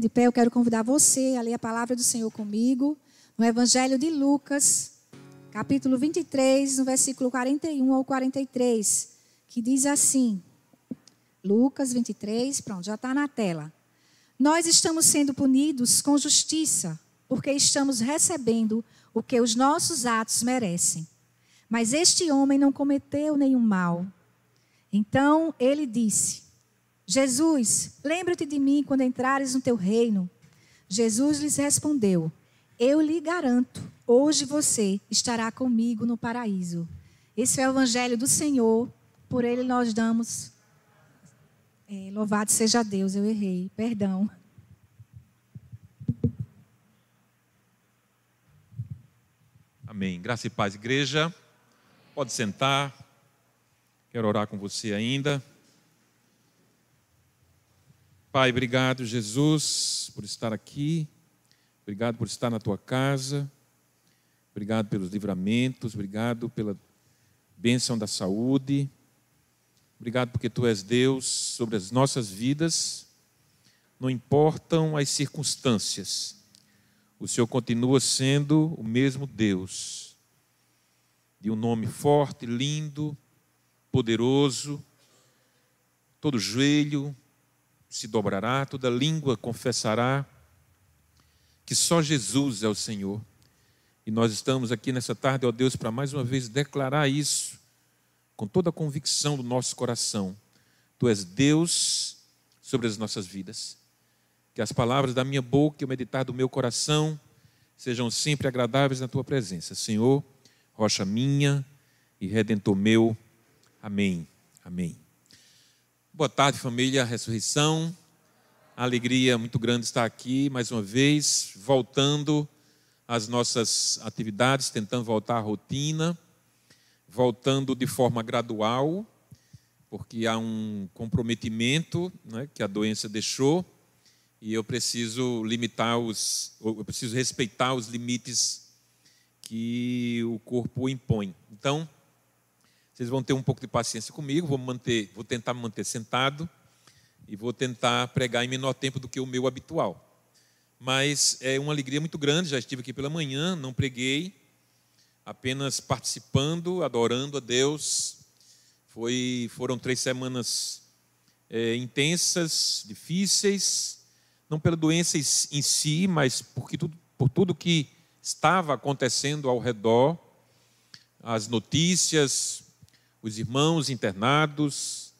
de pé, eu quero convidar você a ler a palavra do Senhor comigo, no Evangelho de Lucas, capítulo 23, no versículo 41 ao 43, que diz assim: Lucas 23, pronto, já está na tela. Nós estamos sendo punidos com justiça, porque estamos recebendo o que os nossos atos merecem. Mas este homem não cometeu nenhum mal. Então ele disse: Jesus, lembra-te de mim quando entrares no teu reino. Jesus lhes respondeu: Eu lhe garanto, hoje você estará comigo no paraíso. Esse é o evangelho do Senhor, por ele nós damos. É, louvado seja Deus, eu errei, perdão. Amém. Graça e paz, igreja. Pode sentar. Quero orar com você ainda. Pai, obrigado, Jesus, por estar aqui. Obrigado por estar na tua casa. Obrigado pelos livramentos. Obrigado pela bênção da saúde. Obrigado porque tu és Deus sobre as nossas vidas. Não importam as circunstâncias. O Senhor continua sendo o mesmo Deus. De um nome forte, lindo, poderoso. Todo joelho se dobrará, toda língua confessará que só Jesus é o Senhor. E nós estamos aqui nessa tarde, ó Deus, para mais uma vez declarar isso com toda a convicção do nosso coração. Tu és Deus sobre as nossas vidas. Que as palavras da minha boca e o meditar do meu coração sejam sempre agradáveis na tua presença. Senhor, rocha minha e redentor meu. Amém. Amém. Boa tarde, família Ressurreição. Alegria muito grande estar aqui mais uma vez, voltando às nossas atividades, tentando voltar à rotina, voltando de forma gradual, porque há um comprometimento né, que a doença deixou e eu preciso limitar os, eu preciso respeitar os limites que o corpo impõe. Então, vocês vão ter um pouco de paciência comigo, vou, manter, vou tentar me manter sentado e vou tentar pregar em menor tempo do que o meu habitual. Mas é uma alegria muito grande, já estive aqui pela manhã, não preguei, apenas participando, adorando a Deus. Foi, foram três semanas é, intensas, difíceis, não pela doença em si, mas porque tudo, por tudo que estava acontecendo ao redor, as notícias, os irmãos internados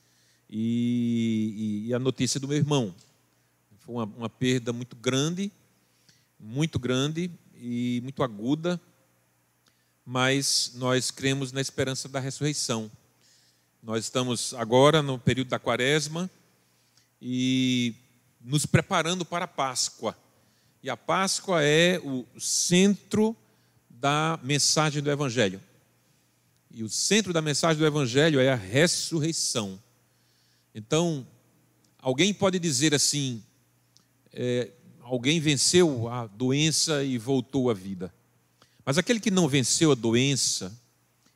e, e, e a notícia do meu irmão. Foi uma, uma perda muito grande, muito grande e muito aguda, mas nós cremos na esperança da ressurreição. Nós estamos agora no período da quaresma e nos preparando para a Páscoa. E a Páscoa é o centro da mensagem do Evangelho. E o centro da mensagem do Evangelho é a ressurreição. Então, alguém pode dizer assim: é, alguém venceu a doença e voltou à vida. Mas aquele que não venceu a doença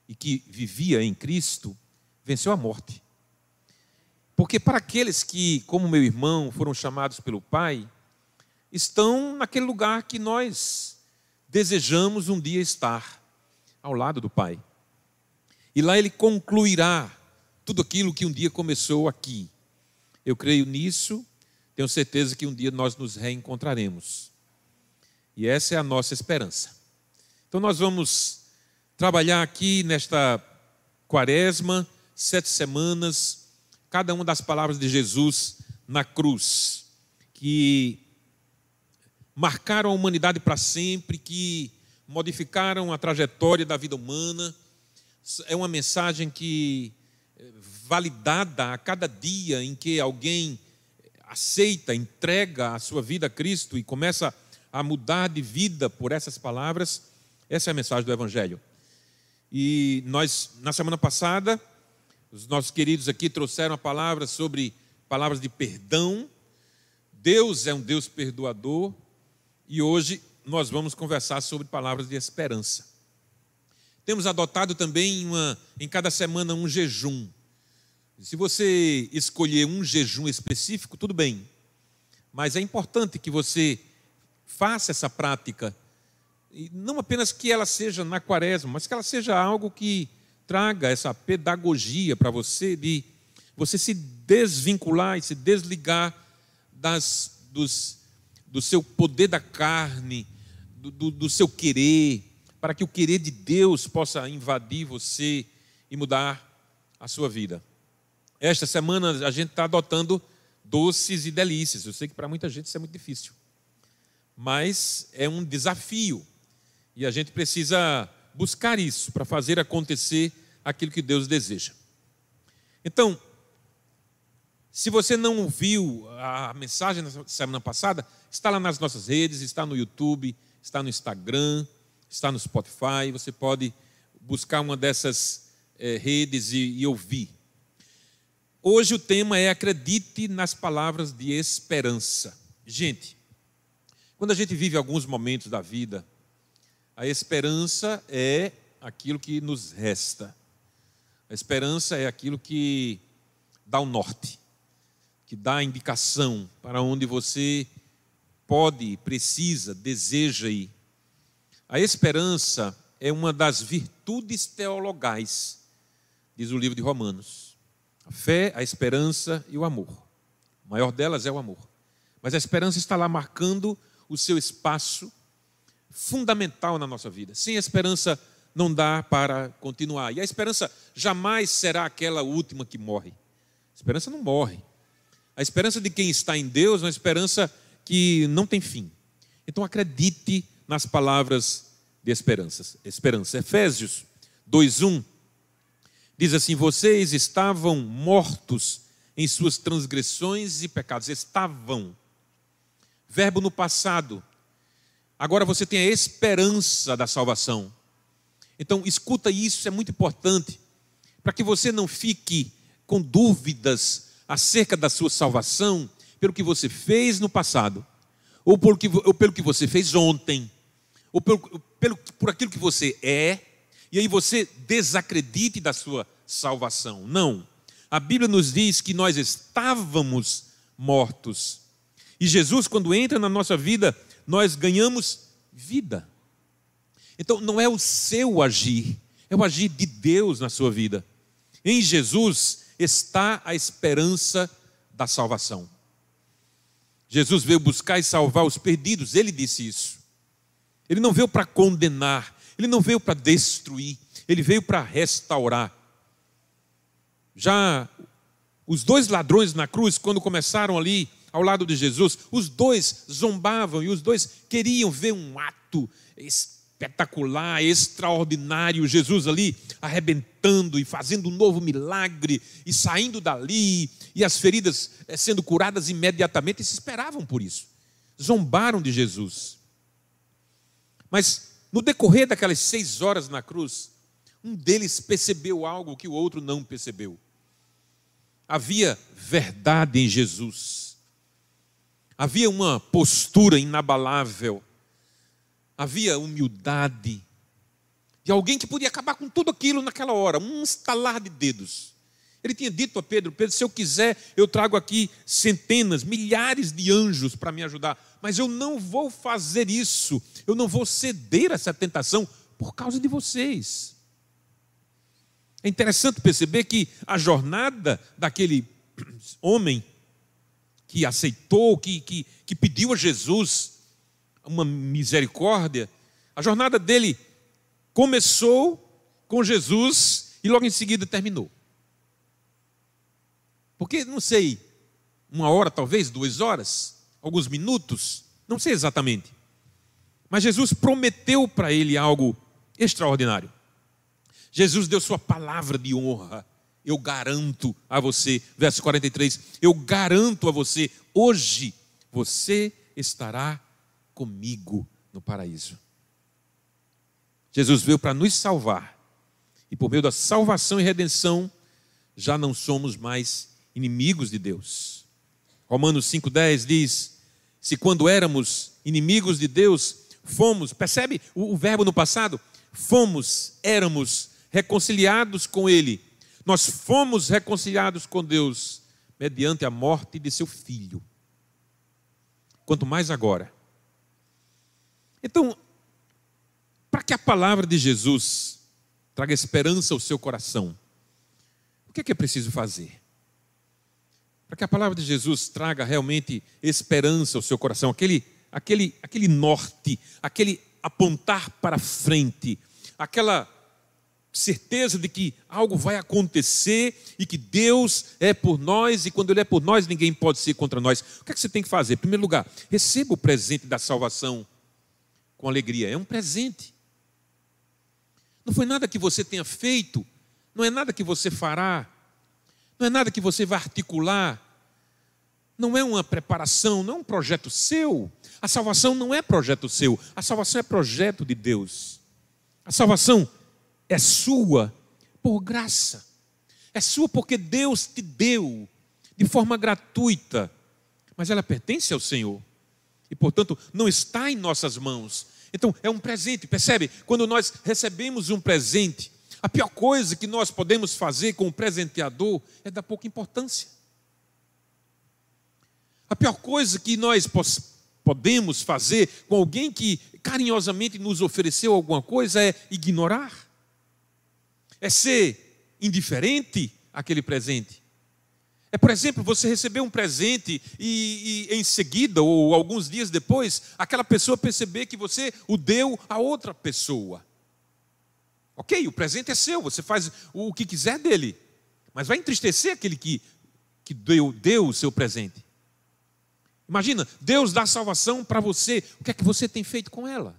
e que vivia em Cristo, venceu a morte. Porque para aqueles que, como meu irmão, foram chamados pelo Pai, estão naquele lugar que nós desejamos um dia estar, ao lado do Pai. E lá ele concluirá tudo aquilo que um dia começou aqui. Eu creio nisso, tenho certeza que um dia nós nos reencontraremos. E essa é a nossa esperança. Então nós vamos trabalhar aqui nesta quaresma, sete semanas, cada uma das palavras de Jesus na cruz, que marcaram a humanidade para sempre, que modificaram a trajetória da vida humana é uma mensagem que, eh, validada a cada dia em que alguém aceita, entrega a sua vida a Cristo e começa a mudar de vida por essas palavras, essa é a mensagem do Evangelho. E nós, na semana passada, os nossos queridos aqui trouxeram a palavra sobre palavras de perdão. Deus é um Deus perdoador. E hoje nós vamos conversar sobre palavras de esperança. Temos adotado também uma, em cada semana um jejum. Se você escolher um jejum específico, tudo bem. Mas é importante que você faça essa prática. E não apenas que ela seja na quaresma, mas que ela seja algo que traga essa pedagogia para você de você se desvincular e se desligar das, dos, do seu poder da carne, do, do, do seu querer, para que o querer de Deus possa invadir você e mudar a sua vida. Esta semana a gente está adotando doces e delícias. Eu sei que para muita gente isso é muito difícil, mas é um desafio e a gente precisa buscar isso para fazer acontecer aquilo que Deus deseja. Então, se você não viu a mensagem da semana passada, está lá nas nossas redes, está no YouTube, está no Instagram, está no Spotify. Você pode buscar uma dessas é, redes e, e ouvir. Hoje o tema é acredite nas palavras de esperança. Gente, quando a gente vive alguns momentos da vida, a esperança é aquilo que nos resta. A esperança é aquilo que dá o norte que dá a indicação para onde você pode, precisa, deseja ir. A esperança é uma das virtudes teologais, diz o livro de Romanos. A fé, a esperança e o amor. O maior delas é o amor. Mas a esperança está lá marcando o seu espaço fundamental na nossa vida. Sem esperança não dá para continuar. E a esperança jamais será aquela última que morre. A esperança não morre. A esperança de quem está em Deus é uma esperança que não tem fim. Então acredite nas palavras de esperança. Esperança. Efésios 2:1 diz assim: "Vocês estavam mortos em suas transgressões e pecados, estavam. Verbo no passado. Agora você tem a esperança da salvação. Então, escuta isso, é muito importante, para que você não fique com dúvidas acerca da sua salvação pelo que você fez no passado, ou, ou pelo que você fez ontem, ou pelo, pelo, por aquilo que você é, e aí você desacredite da sua salvação. Não. A Bíblia nos diz que nós estávamos mortos. E Jesus, quando entra na nossa vida, nós ganhamos vida. Então, não é o seu agir, é o agir de Deus na sua vida. Em Jesus, está a esperança da salvação. Jesus veio buscar e salvar os perdidos, ele disse isso. Ele não veio para condenar, ele não veio para destruir, ele veio para restaurar. Já os dois ladrões na cruz, quando começaram ali ao lado de Jesus, os dois zombavam e os dois queriam ver um ato espetacular, extraordinário, Jesus ali arrebentando e fazendo um novo milagre e saindo dali, e as feridas eh, sendo curadas imediatamente, e se esperavam por isso. Zombaram de Jesus. Mas no decorrer daquelas seis horas na cruz, um deles percebeu algo que o outro não percebeu. Havia verdade em Jesus. Havia uma postura inabalável havia humildade de alguém que podia acabar com tudo aquilo naquela hora, um estalar de dedos. Ele tinha dito a Pedro: Pedro, se eu quiser, eu trago aqui centenas, milhares de anjos para me ajudar, mas eu não vou fazer isso, eu não vou ceder a essa tentação por causa de vocês. É interessante perceber que a jornada daquele homem que aceitou, que, que, que pediu a Jesus uma misericórdia, a jornada dele começou com Jesus e logo em seguida terminou. Porque, não sei, uma hora, talvez, duas horas, alguns minutos, não sei exatamente. Mas Jesus prometeu para ele algo extraordinário. Jesus deu sua palavra de honra. Eu garanto a você, verso 43, eu garanto a você, hoje você estará comigo no paraíso. Jesus veio para nos salvar. E por meio da salvação e redenção, já não somos mais inimigos de Deus. Romanos 5,10 diz: Se quando éramos inimigos de Deus, fomos, percebe o, o verbo no passado? Fomos, éramos reconciliados com Ele. Nós fomos reconciliados com Deus mediante a morte de seu filho. quanto mais agora. Então, para que a palavra de Jesus traga esperança ao seu coração, o que é que é preciso fazer? Para que a palavra de Jesus traga realmente esperança ao seu coração, aquele, aquele, aquele norte, aquele apontar para frente, aquela certeza de que algo vai acontecer e que Deus é por nós e quando Ele é por nós ninguém pode ser contra nós. O que é que você tem que fazer? Em primeiro lugar, receba o presente da salvação com alegria. É um presente. Não foi nada que você tenha feito, não é nada que você fará, não é nada que você vai articular, não é uma preparação, não é um projeto seu. A salvação não é projeto seu, a salvação é projeto de Deus. A salvação é sua por graça. É sua porque Deus te deu de forma gratuita, mas ela pertence ao Senhor. E, portanto, não está em nossas mãos. Então, é um presente, percebe? Quando nós recebemos um presente, a pior coisa que nós podemos fazer com o presenteador é dar pouca importância. A pior coisa que nós podemos fazer com alguém que carinhosamente nos ofereceu alguma coisa é ignorar é ser indiferente àquele presente. É, por exemplo, você receber um presente e, e, em seguida, ou alguns dias depois, aquela pessoa perceber que você o deu a outra pessoa. Ok, o presente é seu, você faz o que quiser dele, mas vai entristecer aquele que, que deu, deu o seu presente. Imagina, Deus dá salvação para você, o que é que você tem feito com ela?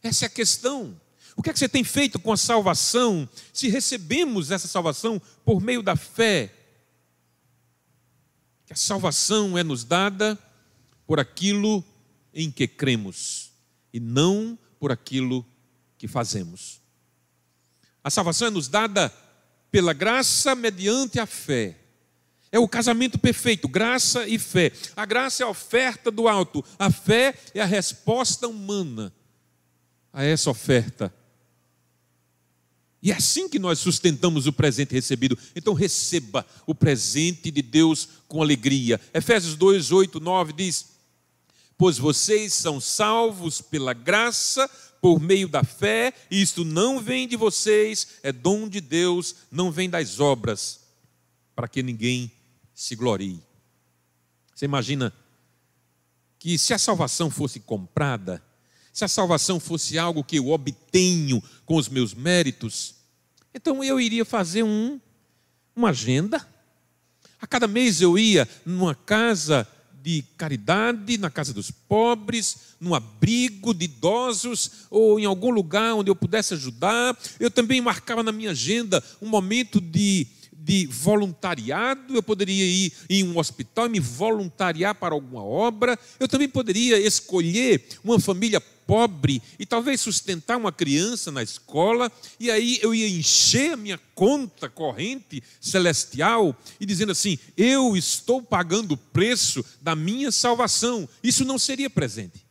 Essa é a questão. O que é que você tem feito com a salvação? Se recebemos essa salvação por meio da fé, que a salvação é nos dada por aquilo em que cremos e não por aquilo que fazemos. A salvação é nos dada pela graça mediante a fé. É o casamento perfeito, graça e fé. A graça é a oferta do alto, a fé é a resposta humana a essa oferta e é assim que nós sustentamos o presente recebido. Então receba o presente de Deus com alegria. Efésios 2, 8, 9 diz: Pois vocês são salvos pela graça, por meio da fé, e isto não vem de vocês, é dom de Deus, não vem das obras, para que ninguém se glorie. Você imagina que se a salvação fosse comprada, se a salvação fosse algo que eu obtenho com os meus méritos, então eu iria fazer um, uma agenda. A cada mês eu ia numa casa de caridade, na casa dos pobres, num abrigo de idosos ou em algum lugar onde eu pudesse ajudar. Eu também marcava na minha agenda um momento de, de voluntariado. Eu poderia ir em um hospital e me voluntariar para alguma obra. Eu também poderia escolher uma família pobre e talvez sustentar uma criança na escola, e aí eu ia encher a minha conta corrente celestial e dizendo assim: eu estou pagando o preço da minha salvação. Isso não seria presente.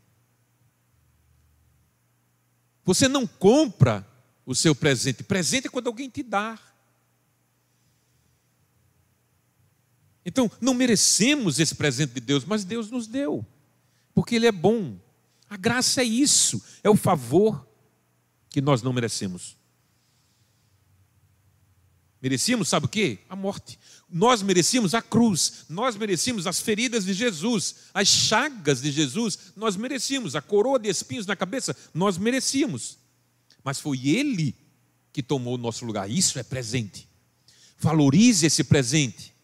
Você não compra o seu presente, presente é quando alguém te dá. Então, não merecemos esse presente de Deus, mas Deus nos deu, porque Ele é bom. A graça é isso, é o favor que nós não merecemos. Merecíamos, sabe o que? A morte. Nós merecíamos a cruz, nós merecíamos as feridas de Jesus, as chagas de Jesus, nós merecíamos a coroa de espinhos na cabeça, nós merecíamos. Mas foi Ele que tomou o nosso lugar. Isso é presente. Valorize esse presente.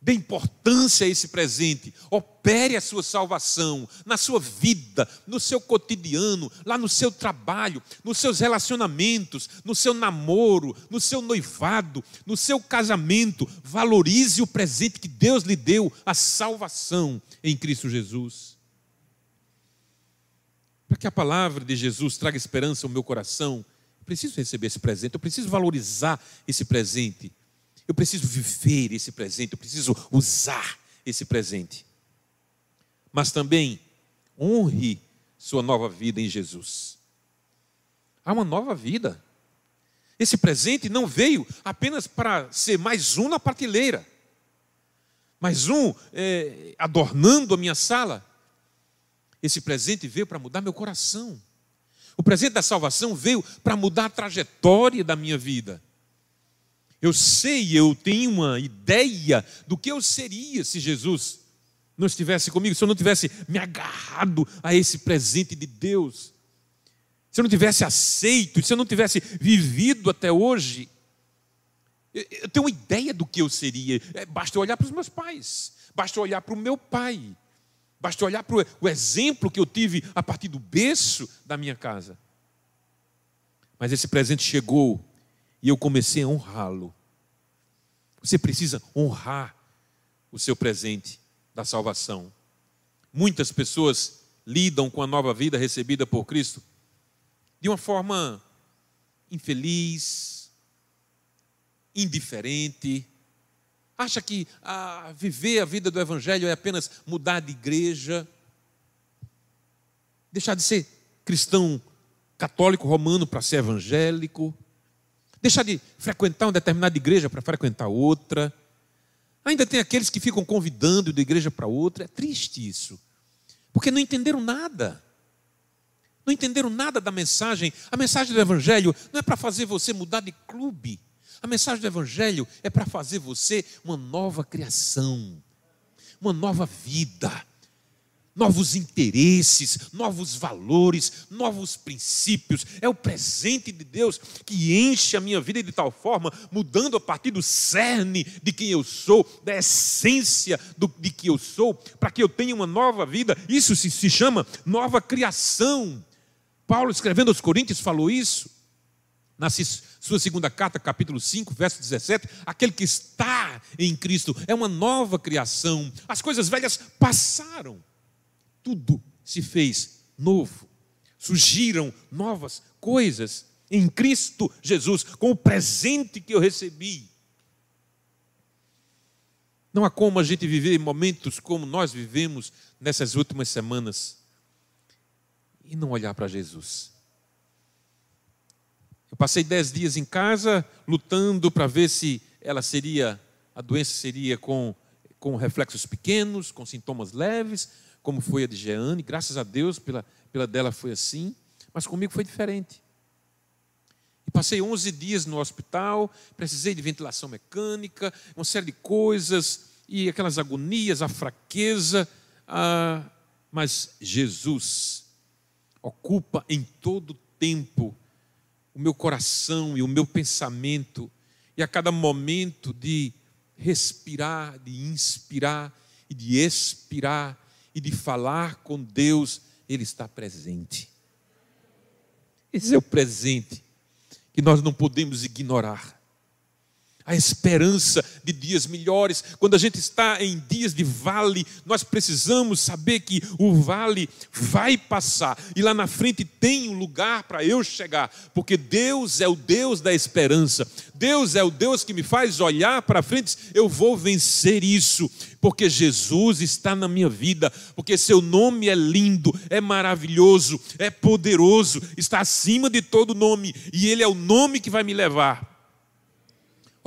Dê importância a esse presente. Opere a sua salvação na sua vida, no seu cotidiano, lá no seu trabalho, nos seus relacionamentos, no seu namoro, no seu noivado, no seu casamento. Valorize o presente que Deus lhe deu, a salvação em Cristo Jesus. Para que a palavra de Jesus traga esperança ao meu coração, eu preciso receber esse presente, eu preciso valorizar esse presente. Eu preciso viver esse presente, eu preciso usar esse presente. Mas também honre sua nova vida em Jesus. Há uma nova vida. Esse presente não veio apenas para ser mais um na prateleira. mais um é, adornando a minha sala. Esse presente veio para mudar meu coração. O presente da salvação veio para mudar a trajetória da minha vida. Eu sei, eu tenho uma ideia do que eu seria se Jesus não estivesse comigo, se eu não tivesse me agarrado a esse presente de Deus, se eu não tivesse aceito, se eu não tivesse vivido até hoje. Eu tenho uma ideia do que eu seria. É, basta olhar para os meus pais, basta olhar para o meu pai, basta olhar para o exemplo que eu tive a partir do berço da minha casa. Mas esse presente chegou e eu comecei a honrá-lo. Você precisa honrar o seu presente da salvação. Muitas pessoas lidam com a nova vida recebida por Cristo de uma forma infeliz, indiferente. Acha que a viver a vida do Evangelho é apenas mudar de igreja, deixar de ser cristão católico romano para ser evangélico, deixar de frequentar uma determinada igreja para frequentar outra. Ainda tem aqueles que ficam convidando de igreja para outra. É triste isso, porque não entenderam nada. Não entenderam nada da mensagem. A mensagem do Evangelho não é para fazer você mudar de clube. A mensagem do Evangelho é para fazer você uma nova criação, uma nova vida novos interesses, novos valores, novos princípios. É o presente de Deus que enche a minha vida de tal forma, mudando a partir do cerne de quem eu sou, da essência do, de que eu sou, para que eu tenha uma nova vida. Isso se, se chama nova criação. Paulo, escrevendo aos Coríntios, falou isso. Na sua segunda carta, capítulo 5, verso 17, aquele que está em Cristo é uma nova criação. As coisas velhas passaram tudo se fez novo. Surgiram novas coisas em Cristo Jesus, com o presente que eu recebi. Não há como a gente viver momentos como nós vivemos nessas últimas semanas e não olhar para Jesus. Eu passei dez dias em casa lutando para ver se ela seria, a doença seria com, com reflexos pequenos, com sintomas leves, como foi a de Jeane, graças a Deus pela, pela dela foi assim, mas comigo foi diferente. E passei 11 dias no hospital, precisei de ventilação mecânica, uma série de coisas, e aquelas agonias, a fraqueza, ah, mas Jesus ocupa em todo tempo o meu coração e o meu pensamento, e a cada momento de respirar, de inspirar e de expirar, e de falar com Deus, Ele está presente. Esse é o presente que nós não podemos ignorar a esperança de dias melhores. Quando a gente está em dias de vale, nós precisamos saber que o vale vai passar e lá na frente tem um lugar para eu chegar, porque Deus é o Deus da esperança. Deus é o Deus que me faz olhar para frente, eu vou vencer isso, porque Jesus está na minha vida, porque seu nome é lindo, é maravilhoso, é poderoso, está acima de todo nome, e ele é o nome que vai me levar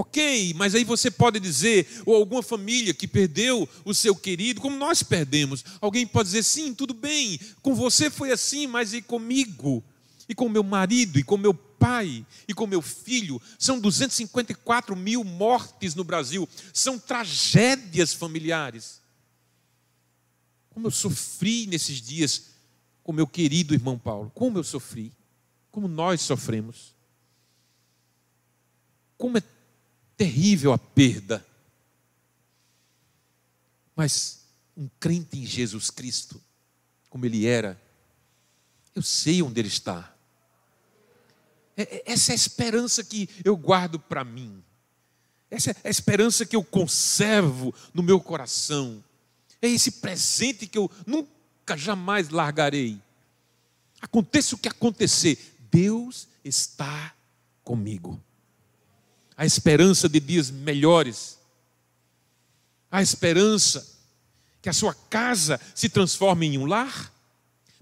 Ok, mas aí você pode dizer, ou alguma família que perdeu o seu querido, como nós perdemos. Alguém pode dizer, sim, tudo bem, com você foi assim, mas e comigo? E com meu marido, e com meu pai, e com meu filho? São 254 mil mortes no Brasil, são tragédias familiares. Como eu sofri nesses dias com meu querido irmão Paulo, como eu sofri, como nós sofremos. Como é terrível a perda. Mas um crente em Jesus Cristo, como ele era, eu sei onde ele está. É, é, essa é a esperança que eu guardo para mim. Essa é a esperança que eu conservo no meu coração. É esse presente que eu nunca jamais largarei. Aconteça o que acontecer, Deus está comigo a esperança de dias melhores, a esperança que a sua casa se transforme em um lar.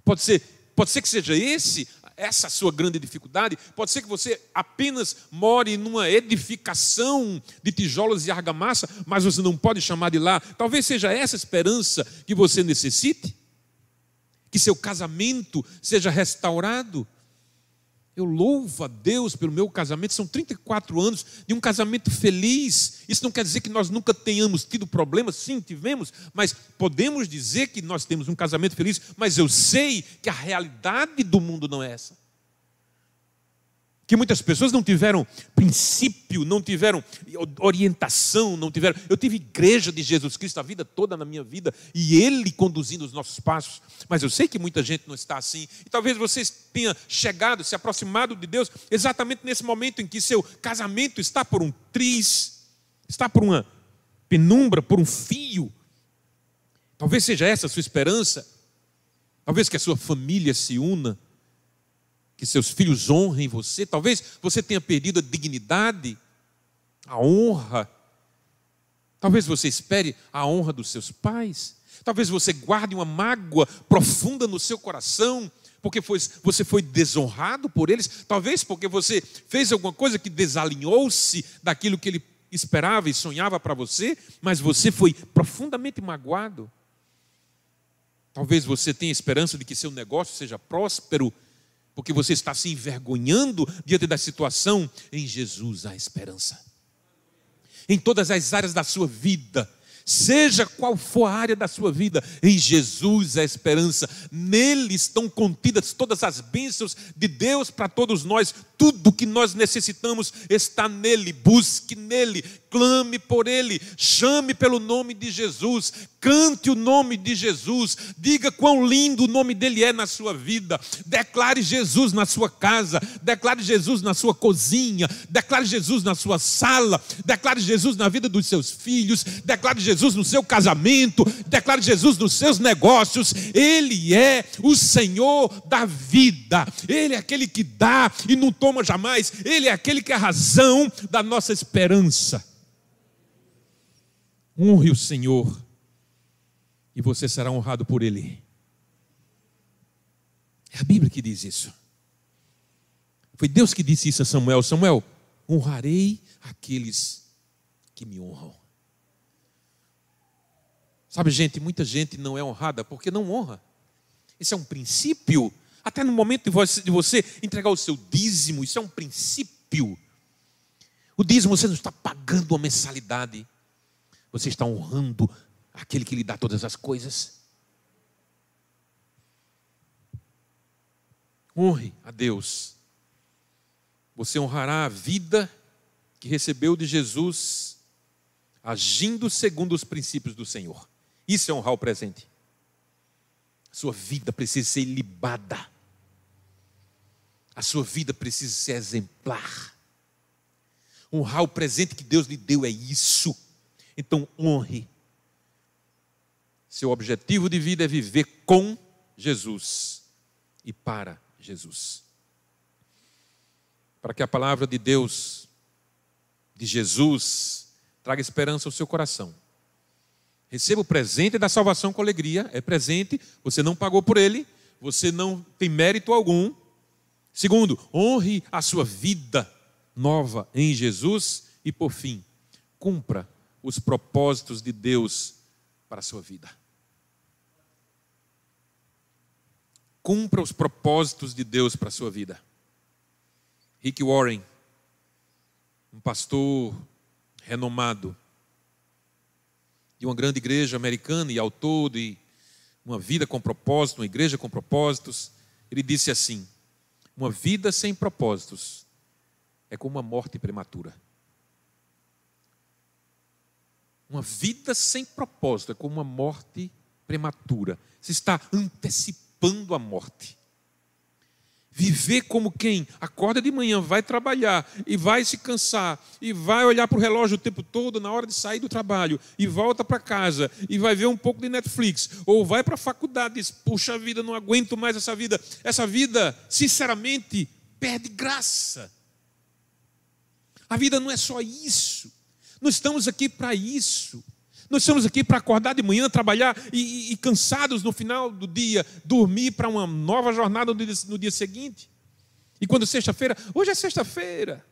Pode ser, pode ser que seja esse essa a sua grande dificuldade. Pode ser que você apenas more numa edificação de tijolos e argamassa, mas você não pode chamar de lá. Talvez seja essa esperança que você necessite. Que seu casamento seja restaurado eu louvo a Deus pelo meu casamento, são 34 anos de um casamento feliz. Isso não quer dizer que nós nunca tenhamos tido problemas, sim, tivemos, mas podemos dizer que nós temos um casamento feliz, mas eu sei que a realidade do mundo não é essa que muitas pessoas não tiveram princípio, não tiveram orientação, não tiveram. Eu tive igreja de Jesus Cristo a vida toda na minha vida e Ele conduzindo os nossos passos, mas eu sei que muita gente não está assim. E talvez você tenha chegado, se aproximado de Deus exatamente nesse momento em que seu casamento está por um triz, está por uma penumbra, por um fio. Talvez seja essa a sua esperança. Talvez que a sua família se una que seus filhos honrem você. Talvez você tenha perdido a dignidade, a honra. Talvez você espere a honra dos seus pais. Talvez você guarde uma mágoa profunda no seu coração, porque foi, você foi desonrado por eles. Talvez porque você fez alguma coisa que desalinhou-se daquilo que ele esperava e sonhava para você, mas você foi profundamente magoado. Talvez você tenha esperança de que seu negócio seja próspero porque você está se envergonhando diante da situação, em Jesus há esperança. Em todas as áreas da sua vida, seja qual for a área da sua vida, em Jesus a esperança, nele estão contidas todas as bênçãos de Deus para todos nós, tudo que nós necessitamos está nele, busque nele, clame por Ele, chame pelo nome de Jesus, cante o nome de Jesus, diga quão lindo o nome dele é na sua vida, declare Jesus na sua casa, declare Jesus na sua cozinha, declare Jesus na sua sala, declare Jesus na vida dos seus filhos, declare Jesus no seu casamento, declare Jesus nos seus negócios. Ele é o Senhor da vida, Ele é aquele que dá e não toma jamais, Ele é aquele que é a razão da nossa esperança. Honre o Senhor e você será honrado por Ele. É a Bíblia que diz isso. Foi Deus que disse isso a Samuel: Samuel, honrarei aqueles que me honram. Sabe, gente, muita gente não é honrada porque não honra. Esse é um princípio. Até no momento de você, entregar o seu dízimo, isso é um princípio. O dízimo você não está pagando uma mensalidade. Você está honrando aquele que lhe dá todas as coisas? Honre a Deus. Você honrará a vida que recebeu de Jesus, agindo segundo os princípios do Senhor. Isso é honrar o presente. sua vida precisa ser libada. A sua vida precisa ser exemplar. Honrar o presente que Deus lhe deu é isso. Então, honre. Seu objetivo de vida é viver com Jesus e para Jesus. Para que a palavra de Deus, de Jesus, traga esperança ao seu coração. Receba o presente da salvação com alegria, é presente, você não pagou por ele, você não tem mérito algum. Segundo, honre a sua vida nova em Jesus e por fim, cumpra os propósitos de Deus para a sua vida. Cumpra os propósitos de Deus para a sua vida. Rick Warren, um pastor renomado de uma grande igreja americana e autor de uma vida com propósito, uma igreja com propósitos, ele disse assim: uma vida sem propósitos é como uma morte prematura. Uma vida sem propósito é como uma morte prematura. Você está antecipando a morte. Viver como quem acorda de manhã, vai trabalhar e vai se cansar e vai olhar para o relógio o tempo todo na hora de sair do trabalho e volta para casa e vai ver um pouco de Netflix ou vai para a faculdade e diz: Puxa vida, não aguento mais essa vida. Essa vida, sinceramente, perde graça. A vida não é só isso. Nós estamos aqui para isso. Nós estamos aqui para acordar de manhã, trabalhar e, e, e cansados no final do dia, dormir para uma nova jornada no dia, no dia seguinte. E quando sexta-feira, hoje é sexta-feira.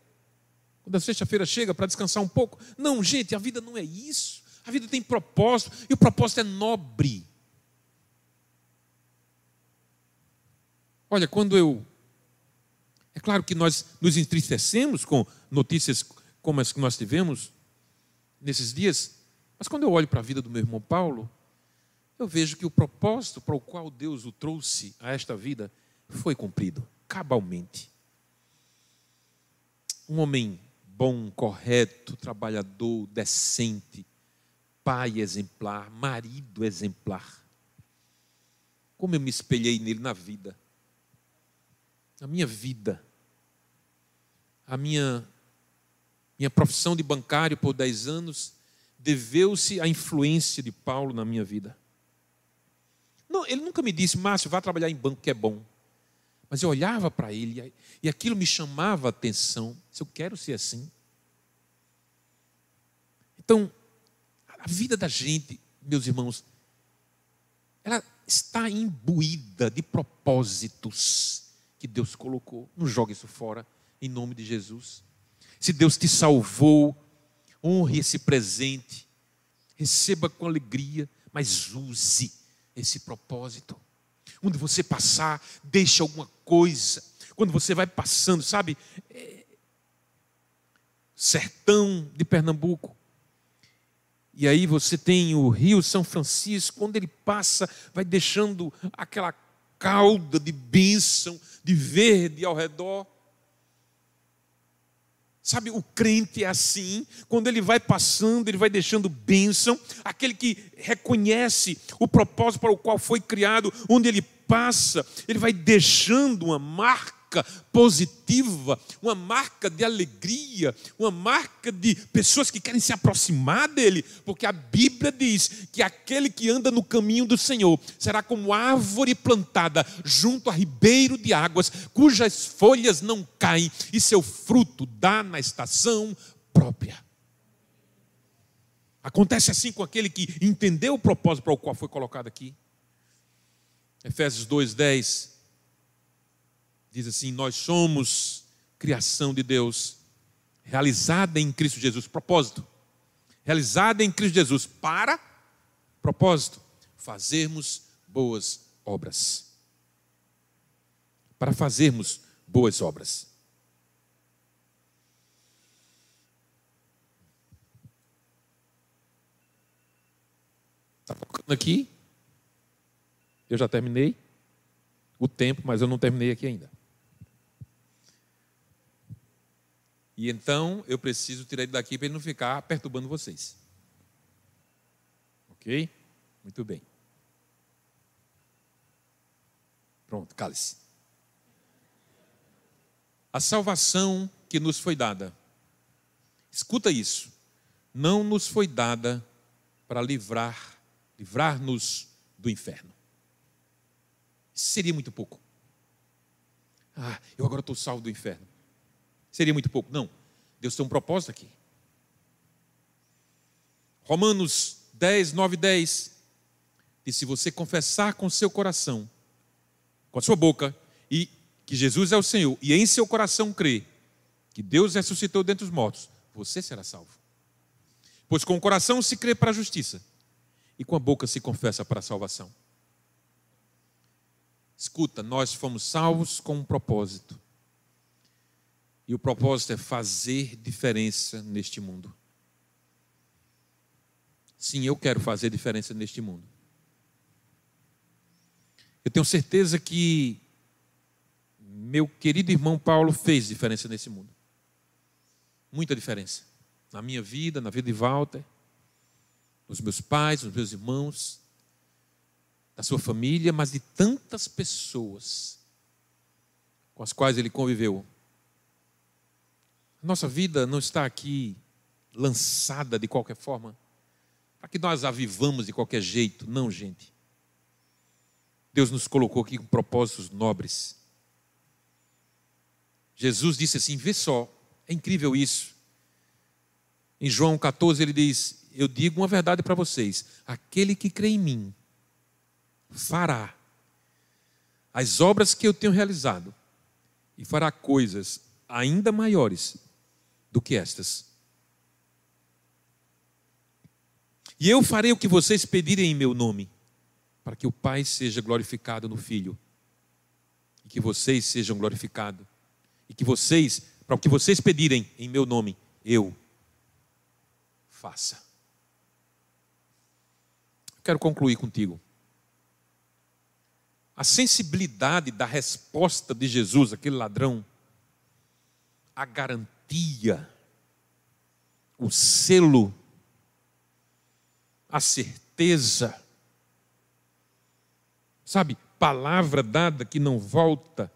Quando a sexta-feira chega para descansar um pouco. Não, gente, a vida não é isso. A vida tem propósito, e o propósito é nobre. Olha, quando eu. É claro que nós nos entristecemos com notícias como as que nós tivemos nesses dias, mas quando eu olho para a vida do meu irmão Paulo, eu vejo que o propósito para o qual Deus o trouxe a esta vida foi cumprido, cabalmente. Um homem bom, correto, trabalhador, decente, pai exemplar, marido exemplar. Como eu me espelhei nele na vida. Na minha vida. A minha, minha profissão de bancário por 10 anos deveu-se à influência de Paulo na minha vida. Não, ele nunca me disse, Márcio, vá trabalhar em banco que é bom. Mas eu olhava para ele e aquilo me chamava a atenção. Se eu quero ser assim. Então, a vida da gente, meus irmãos, ela está imbuída de propósitos que Deus colocou. Não jogue isso fora, em nome de Jesus. Se Deus te salvou, honre esse presente, receba com alegria, mas use esse propósito. Onde você passar, deixe alguma coisa. Quando você vai passando, sabe? É... Sertão de Pernambuco. E aí você tem o Rio São Francisco, quando ele passa, vai deixando aquela cauda de bênção, de verde ao redor. Sabe, o crente é assim, quando ele vai passando, ele vai deixando bênção, aquele que reconhece o propósito para o qual foi criado, onde ele passa, ele vai deixando uma marca marca positiva, uma marca de alegria, uma marca de pessoas que querem se aproximar dele, porque a Bíblia diz que aquele que anda no caminho do Senhor será como árvore plantada junto a ribeiro de águas, cujas folhas não caem e seu fruto dá na estação própria. Acontece assim com aquele que entendeu o propósito para o qual foi colocado aqui. Efésios 2:10 diz assim: Nós somos criação de Deus, realizada em Cristo Jesus. Propósito. Realizada em Cristo Jesus para propósito, fazermos boas obras. Para fazermos boas obras. Está focando aqui? Eu já terminei o tempo, mas eu não terminei aqui ainda. E então eu preciso tirar ele daqui para ele não ficar perturbando vocês. Ok? Muito bem. Pronto, cale-se. A salvação que nos foi dada, escuta isso, não nos foi dada para livrar, livrar-nos do inferno. Seria muito pouco. Ah, eu agora estou salvo do inferno. Seria muito pouco. Não. Deus tem um propósito aqui. Romanos 10, 9 e 10. E se você confessar com seu coração, com a sua boca, e que Jesus é o Senhor, e em seu coração crer que Deus ressuscitou dentre os mortos, você será salvo. Pois com o coração se crê para a justiça, e com a boca se confessa para a salvação. Escuta, nós fomos salvos com um propósito. E o propósito é fazer diferença neste mundo. Sim, eu quero fazer diferença neste mundo. Eu tenho certeza que meu querido irmão Paulo fez diferença nesse mundo. Muita diferença. Na minha vida, na vida de Walter, nos meus pais, nos meus irmãos, da sua família, mas de tantas pessoas com as quais ele conviveu nossa vida não está aqui lançada de qualquer forma, para que nós a vivamos de qualquer jeito. Não, gente. Deus nos colocou aqui com propósitos nobres. Jesus disse assim: vê só, é incrível isso. Em João 14 ele diz: Eu digo uma verdade para vocês: aquele que crê em mim fará as obras que eu tenho realizado, e fará coisas ainda maiores do que estas. E eu farei o que vocês pedirem em meu nome, para que o Pai seja glorificado no Filho, e que vocês sejam glorificados, e que vocês, para o que vocês pedirem em meu nome, eu faça. Quero concluir contigo. A sensibilidade da resposta de Jesus, aquele ladrão, a garantia, o selo, a certeza, sabe, palavra dada que não volta.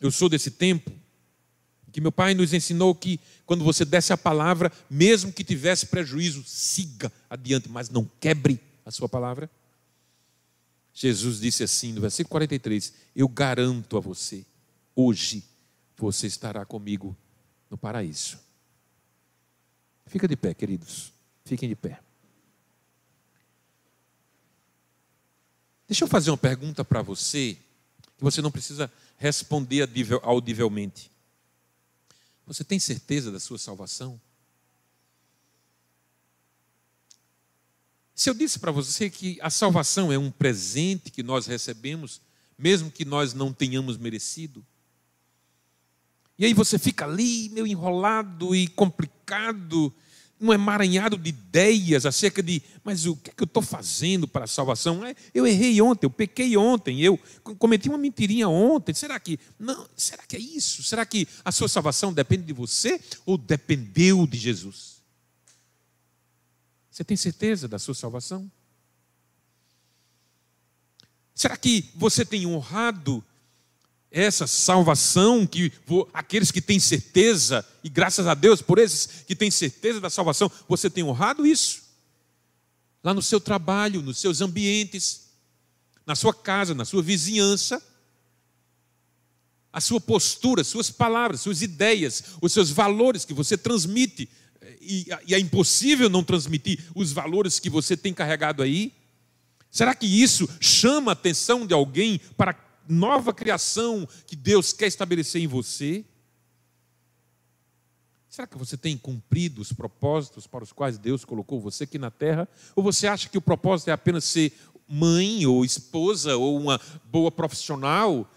Eu sou desse tempo que meu pai nos ensinou que quando você desse a palavra, mesmo que tivesse prejuízo, siga adiante, mas não quebre a sua palavra. Jesus disse assim no versículo 43: Eu garanto a você, hoje você estará comigo no paraíso. Fica de pé, queridos. Fiquem de pé. Deixa eu fazer uma pergunta para você, que você não precisa responder audivelmente. Você tem certeza da sua salvação? Se eu disse para você que a salvação é um presente que nós recebemos, mesmo que nós não tenhamos merecido, e aí você fica ali, meio enrolado e complicado, um emaranhado de ideias acerca de, mas o que, é que eu estou fazendo para a salvação? É, eu errei ontem, eu pequei ontem, eu cometi uma mentirinha ontem. Será que não? Será que é isso? Será que a sua salvação depende de você ou dependeu de Jesus? Você tem certeza da sua salvação? Será que você tem honrado essa salvação que aqueles que têm certeza, e graças a Deus por esses que têm certeza da salvação, você tem honrado isso? Lá no seu trabalho, nos seus ambientes, na sua casa, na sua vizinhança, a sua postura, suas palavras, suas ideias, os seus valores que você transmite, e, e é impossível não transmitir os valores que você tem carregado aí. Será que isso chama a atenção de alguém para nova criação que Deus quer estabelecer em você? Será que você tem cumprido os propósitos para os quais Deus colocou você aqui na terra? Ou você acha que o propósito é apenas ser mãe, ou esposa, ou uma boa profissional?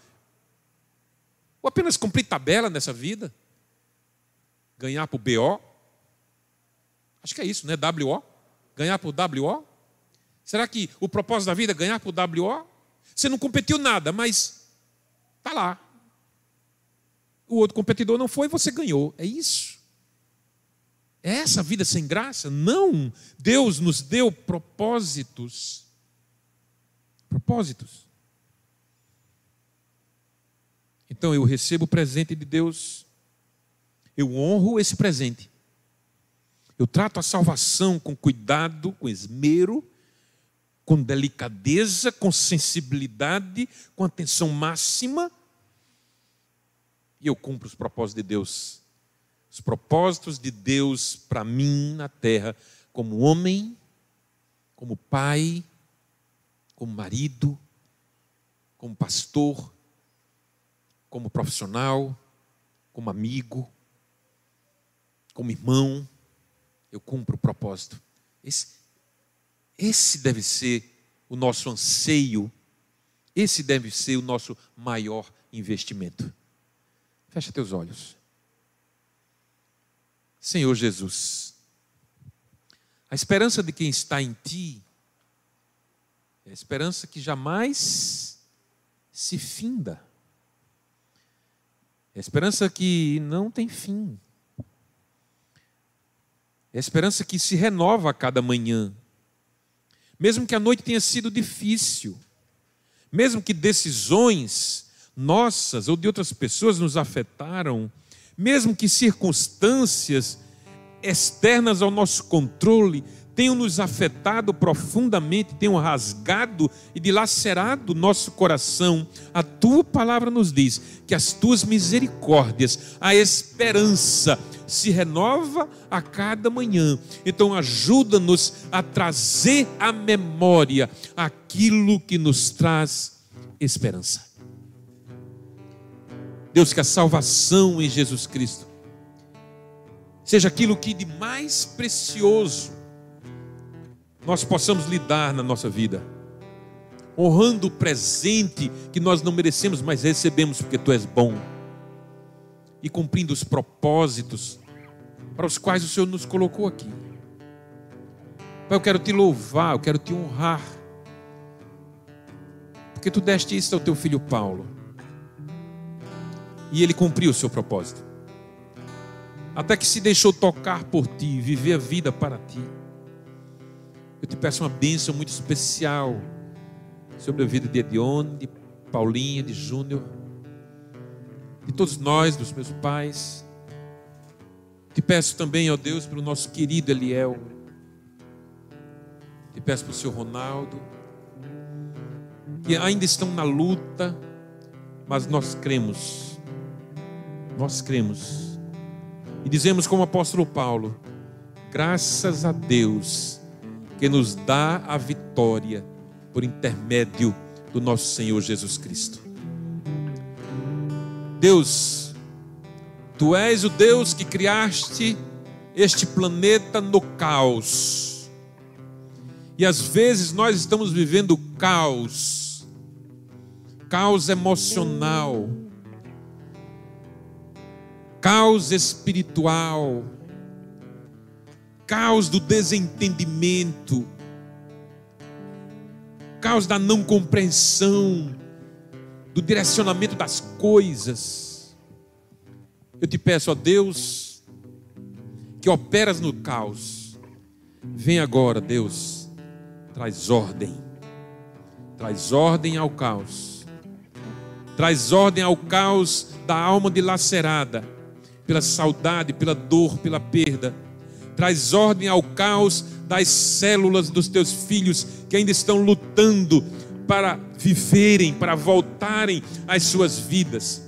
Ou apenas cumprir tabela nessa vida? Ganhar por BO? Acho que é isso, né? WO? Ganhar por WO? Será que o propósito da vida é ganhar por WO? Você não competiu nada, mas está lá. O outro competidor não foi, você ganhou. É isso. É essa vida sem graça? Não. Deus nos deu propósitos. Propósitos. Então eu recebo o presente de Deus, eu honro esse presente. Eu trato a salvação com cuidado, com esmero, com delicadeza, com sensibilidade, com atenção máxima, e eu cumpro os propósitos de Deus. Os propósitos de Deus para mim na terra, como homem, como pai, como marido, como pastor, como profissional, como amigo, como irmão, eu cumpro o propósito. Esse, esse deve ser o nosso anseio, esse deve ser o nosso maior investimento. Fecha teus olhos. Senhor Jesus, a esperança de quem está em Ti é a esperança que jamais se finda. É a esperança que não tem fim. É a esperança que se renova a cada manhã mesmo que a noite tenha sido difícil, mesmo que decisões nossas ou de outras pessoas nos afetaram, mesmo que circunstâncias externas ao nosso controle tenham nos afetado profundamente, tenham rasgado e dilacerado nosso coração, a tua palavra nos diz que as tuas misericórdias, a esperança, se renova a cada manhã. Então, ajuda-nos a trazer à memória aquilo que nos traz esperança. Deus, que a salvação em Jesus Cristo seja aquilo que de mais precioso nós possamos lidar na nossa vida, honrando o presente que nós não merecemos, mas recebemos porque Tu és bom, e cumprindo os propósitos para os quais o Senhor nos colocou aqui. Pai, eu quero te louvar, eu quero te honrar, porque Tu deste isso ao Teu filho Paulo, e ele cumpriu o seu propósito até que se deixou tocar por ti, viver a vida para ti. Eu te peço uma bênção muito especial sobre a vida de Edione, de Paulinha, de Júnior, de todos nós, dos meus pais. Te peço também, ó Deus, pelo nosso querido Eliel. Te peço para o seu Ronaldo, que ainda estão na luta, mas nós cremos, nós cremos e dizemos como o apóstolo Paulo: graças a Deus que nos dá a vitória por intermédio do nosso Senhor Jesus Cristo. Deus, tu és o Deus que criaste este planeta no caos. E às vezes nós estamos vivendo caos, caos emocional, caos espiritual, caos do desentendimento, caos da não compreensão, do direcionamento das coisas. Eu te peço, ó Deus, que operas no caos, vem agora, Deus, traz ordem, traz ordem ao caos, traz ordem ao caos da alma dilacerada pela saudade, pela dor, pela perda. Traz ordem ao caos das células dos teus filhos que ainda estão lutando para viverem, para voltarem às suas vidas.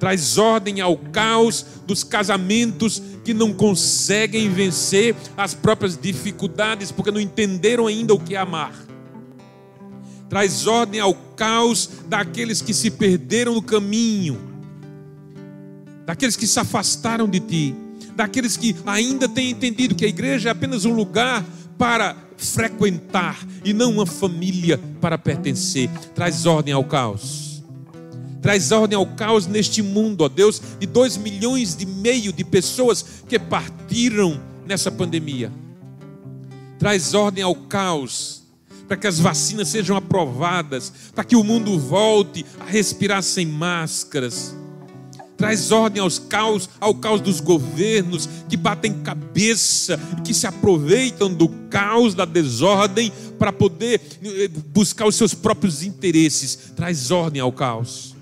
Traz ordem ao caos dos casamentos que não conseguem vencer as próprias dificuldades porque não entenderam ainda o que é amar. Traz ordem ao caos daqueles que se perderam no caminho daqueles que se afastaram de ti, daqueles que ainda têm entendido que a igreja é apenas um lugar para frequentar e não uma família para pertencer. Traz ordem ao caos. Traz ordem ao caos neste mundo, ó Deus, de dois milhões e meio de pessoas que partiram nessa pandemia. Traz ordem ao caos para que as vacinas sejam aprovadas, para que o mundo volte a respirar sem máscaras traz ordem aos caos, ao caos dos governos que batem cabeça que se aproveitam do caos, da desordem para poder eh, buscar os seus próprios interesses. Traz ordem ao caos.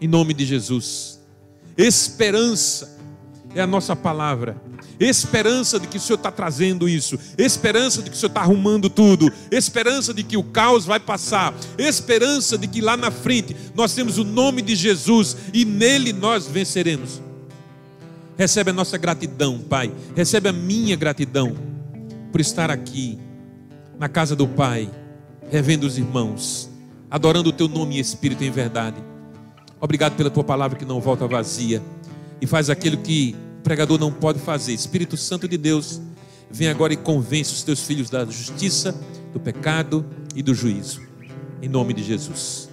Em nome de Jesus. Esperança é a nossa palavra. Esperança de que o Senhor está trazendo isso, esperança de que o Senhor está arrumando tudo, esperança de que o caos vai passar, esperança de que lá na frente nós temos o nome de Jesus e nele nós venceremos. Recebe a nossa gratidão, Pai, recebe a minha gratidão por estar aqui na casa do Pai, revendo os irmãos, adorando o Teu nome em espírito e em verdade. Obrigado pela Tua palavra que não volta vazia e faz aquilo que o pregador não pode fazer. Espírito Santo de Deus, vem agora e convence os teus filhos da justiça, do pecado e do juízo. Em nome de Jesus.